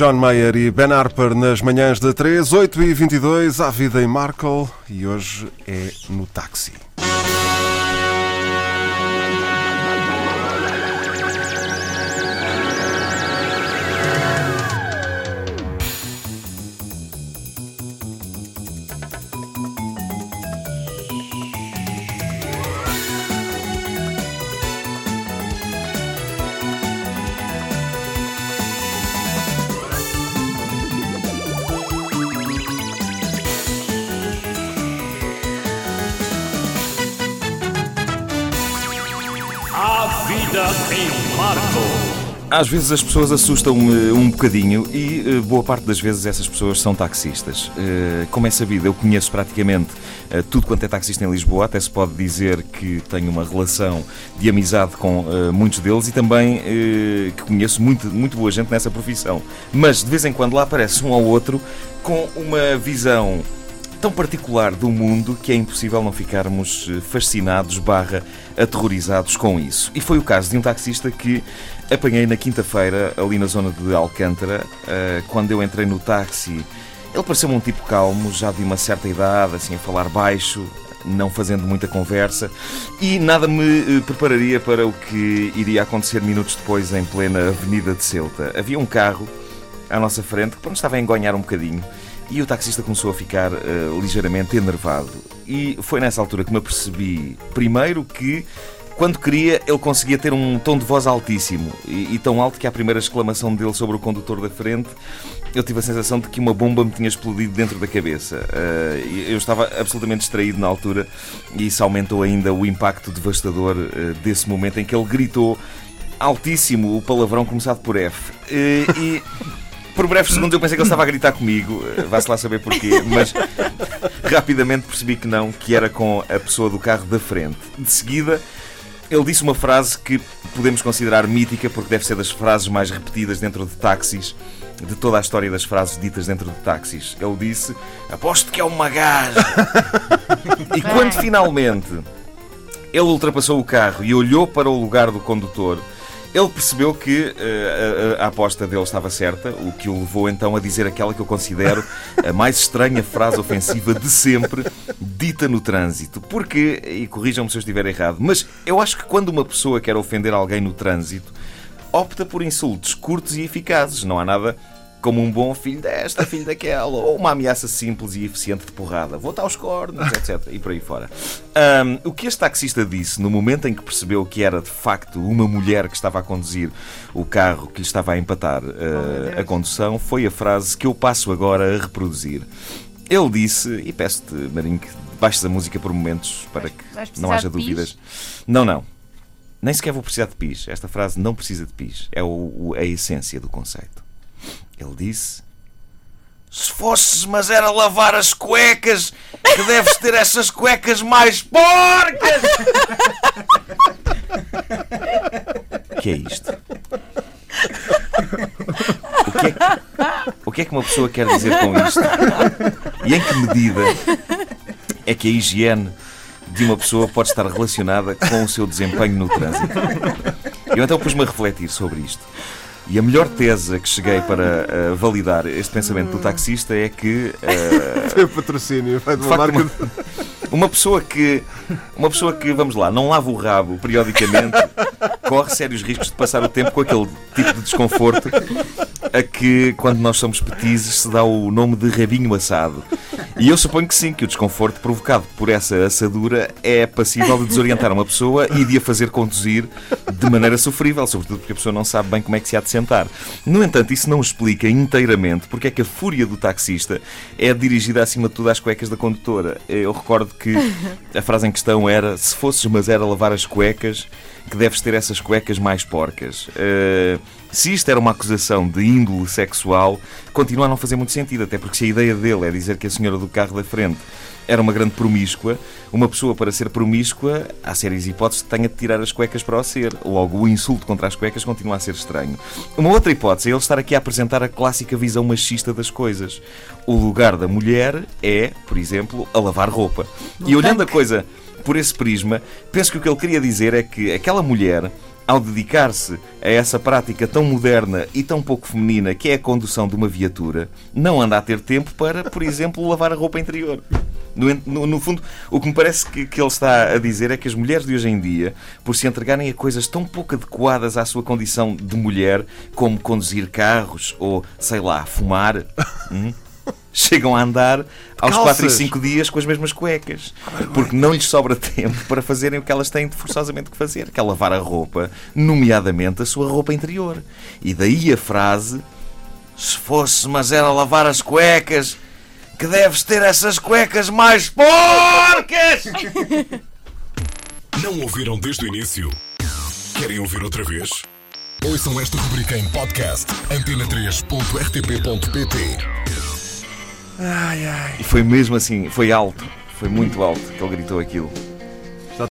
John Mayer e Ben Harper nas manhãs da 3, 8 e 22 à vida em Markle e hoje é no táxi. Vida em Marco. Às vezes as pessoas assustam-me um bocadinho e eh, boa parte das vezes essas pessoas são taxistas. Eh, como é sabido, eu conheço praticamente eh, tudo quanto é taxista em Lisboa, até se pode dizer que tenho uma relação de amizade com eh, muitos deles e também eh, que conheço muito, muito boa gente nessa profissão. Mas de vez em quando lá aparece um ou outro com uma visão tão particular do mundo que é impossível não ficarmos eh, fascinados barra aterrorizados com isso. E foi o caso de um taxista que apanhei na quinta-feira ali na zona de Alcântara, eh, quando eu entrei no táxi. Ele pareceu-me um tipo calmo, já de uma certa idade, assim a falar baixo, não fazendo muita conversa, e nada me eh, prepararia para o que iria acontecer minutos depois em plena Avenida de Ceuta. Havia um carro à nossa frente que pronto, estava a engonhar um bocadinho e o taxista começou a ficar eh, ligeiramente enervado. E foi nessa altura que me apercebi, primeiro, que quando queria ele conseguia ter um tom de voz altíssimo e, e tão alto que à primeira exclamação dele sobre o condutor da frente eu tive a sensação de que uma bomba me tinha explodido dentro da cabeça. Eh, eu estava absolutamente distraído na altura e isso aumentou ainda o impacto devastador eh, desse momento em que ele gritou altíssimo o palavrão começado por F. E por breves segundos eu pensei que ele estava a gritar comigo, vá-se lá saber porquê, mas rapidamente percebi que não, que era com a pessoa do carro da frente. De seguida, ele disse uma frase que podemos considerar mítica, porque deve ser das frases mais repetidas dentro de táxis, de toda a história das frases ditas dentro de táxis. Ele disse: Aposto que é uma gaja. e quando finalmente ele ultrapassou o carro e olhou para o lugar do condutor, ele percebeu que a, a- a aposta dele estava certa, o que o levou então a dizer aquela que eu considero a mais estranha frase ofensiva de sempre dita no trânsito. Porque, e corrijam-me se eu estiver errado, mas eu acho que quando uma pessoa quer ofender alguém no trânsito, opta por insultos curtos e eficazes. Não há nada como um bom filho desta, filho daquela, ou uma ameaça simples e eficiente de porrada. Vou-te aos cornos, etc. E por aí fora. Ahm, o que este taxista disse no momento em que percebeu que era de facto uma mulher que estava a conduzir o carro que lhe estava a empatar ah, a condução foi a frase que eu passo agora a reproduzir. Ele disse, e peço-te, Marinho, que baixes a música por momentos para que vais não haja dúvidas. Não, não. Nem sequer vou precisar de pis. Esta frase não precisa de pis. É o- o- a essência do conceito. Ele disse: Se fosses, mas era lavar as cuecas, que deves ter essas cuecas mais porcas! O que é isto? O que é que, o que é que uma pessoa quer dizer com isto? E em que medida é que a higiene de uma pessoa pode estar relacionada com o seu desempenho no trânsito? Eu então pus-me a refletir sobre isto. E a melhor tese a que cheguei para eh, validar este pensamento do taxista é que eh, Tem patrocínio, vai de uma marca. uma, uma pessoa que uma pessoa que vamos lá não lava o rabo periodicamente corre sérios riscos de passar o tempo com aquele tipo de desconforto a que quando nós somos petizes se dá o nome de rabinho assado e eu suponho que sim que o desconforto provocado por essa assadura é passível de desorientar uma pessoa e de a fazer conduzir de maneira sofrível sobretudo porque a pessoa não sabe bem como é que se há de sentar. No entanto isso não explica inteiramente porque é que a fúria do taxista é dirigida acima de tudo às cuecas da condutora. Eu recordo que a frase em questão era se fosses mas era lavar as cuecas que deves ter essas cuecas mais porcas. Eh, se isto era uma acusação de índole sexual, continua a não fazer muito sentido, até porque se a ideia dele é dizer que a senhora do carro da frente era uma grande promíscua, uma pessoa para ser promíscua, há sérias hipóteses que tenha de tirar as cuecas para o ser. Logo, o insulto contra as cuecas continua a ser estranho. Uma outra hipótese é ele estar aqui a apresentar a clássica visão machista das coisas. O lugar da mulher é, por exemplo, a lavar roupa. E olhando a coisa por esse prisma, penso que o que ele queria dizer é que aquela mulher ao dedicar-se a essa prática tão moderna e tão pouco feminina que é a condução de uma viatura, não anda a ter tempo para, por exemplo, lavar a roupa interior. No, no, fundo, o que me parece que, que ele está a dizer é que as mulheres de hoje em dia, por se entregarem a coisas tão pouco adequadas à sua condição de mulher, como conduzir carros ou, sei lá, fumar, hum, chegam a andar aos 4 e 5 dias com as mesmas cuecas. Porque não lhes sobra tempo para fazerem o que elas têm de forçosamente que fazer, que é lavar a roupa, nomeadamente a sua roupa interior. E daí a frase: Se fosse, mas era lavar as cuecas, que deves ter essas cuecas mais porcas! Não ouviram desde o início? Querem ouvir outra vez? Ouçam esta rubrica em podcast antena3.rtp.pt Ai, ai. E foi mesmo assim, foi alto, foi muito alto que ele gritou aquilo.